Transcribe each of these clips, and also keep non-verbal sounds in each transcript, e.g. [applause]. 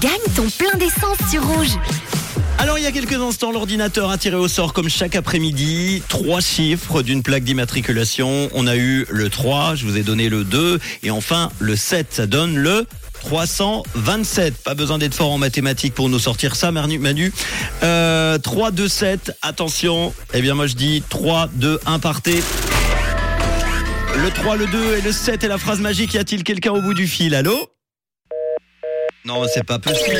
Gagne ton plein d'essence sur rouge. Alors il y a quelques instants, l'ordinateur a tiré au sort comme chaque après-midi trois chiffres d'une plaque d'immatriculation. On a eu le 3, je vous ai donné le 2 et enfin le 7. Ça donne le 327. Pas besoin d'être fort en mathématiques pour nous sortir ça, Manu. Manu. Euh, 3, 2, 7. Attention. Eh bien moi je dis 3, 2, 1, partez. Le 3, le 2 et le 7 est la phrase magique. Y a-t-il quelqu'un au bout du fil? Allô? Non, c'est pas possible.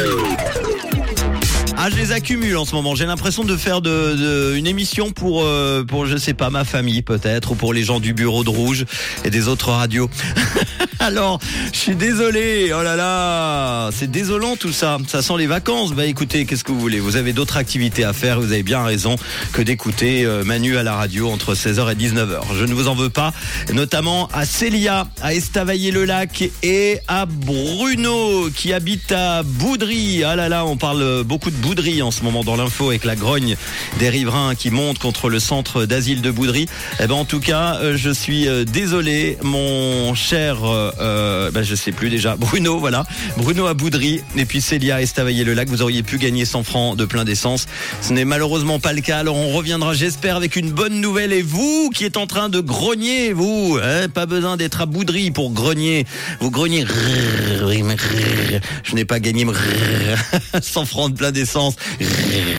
Ah, je les accumule en ce moment. J'ai l'impression de faire de, de- une émission pour, euh, pour, je sais pas, ma famille peut-être, ou pour les gens du bureau de Rouge et des autres radios. [laughs] Alors, je suis désolé. Oh là là, c'est désolant tout ça. Ça sent les vacances. Bah écoutez, qu'est-ce que vous voulez? Vous avez d'autres activités à faire. Vous avez bien raison que d'écouter euh, Manu à la radio entre 16h et 19h. Je ne vous en veux pas. Notamment à Célia, à Estavayer-le-Lac et à Bruno qui habite à Boudry. Ah là là, on parle beaucoup de Boudry en ce moment dans l'info avec la grogne des riverains qui montent contre le centre d'asile de Boudry. Eh ben en tout cas, euh, je suis euh, désolé, mon cher, euh, ben, je sais plus déjà, [laughs] Bruno, voilà, Bruno à Boudry et puis Célia Estavayer-le-Lac. Vous auriez pu gagner 100 francs de plein d'essence. Ce n'est malheureusement pas le cas. Alors on reviendra, j'espère, avec une bonne nouvelle. Et vous qui êtes en train de grogner, vous, hein, pas besoin d'être à Boudry pour grogner. Vous grognez. Je n'ai pas gagné 100 [laughs] francs de plein d'essence. vacances.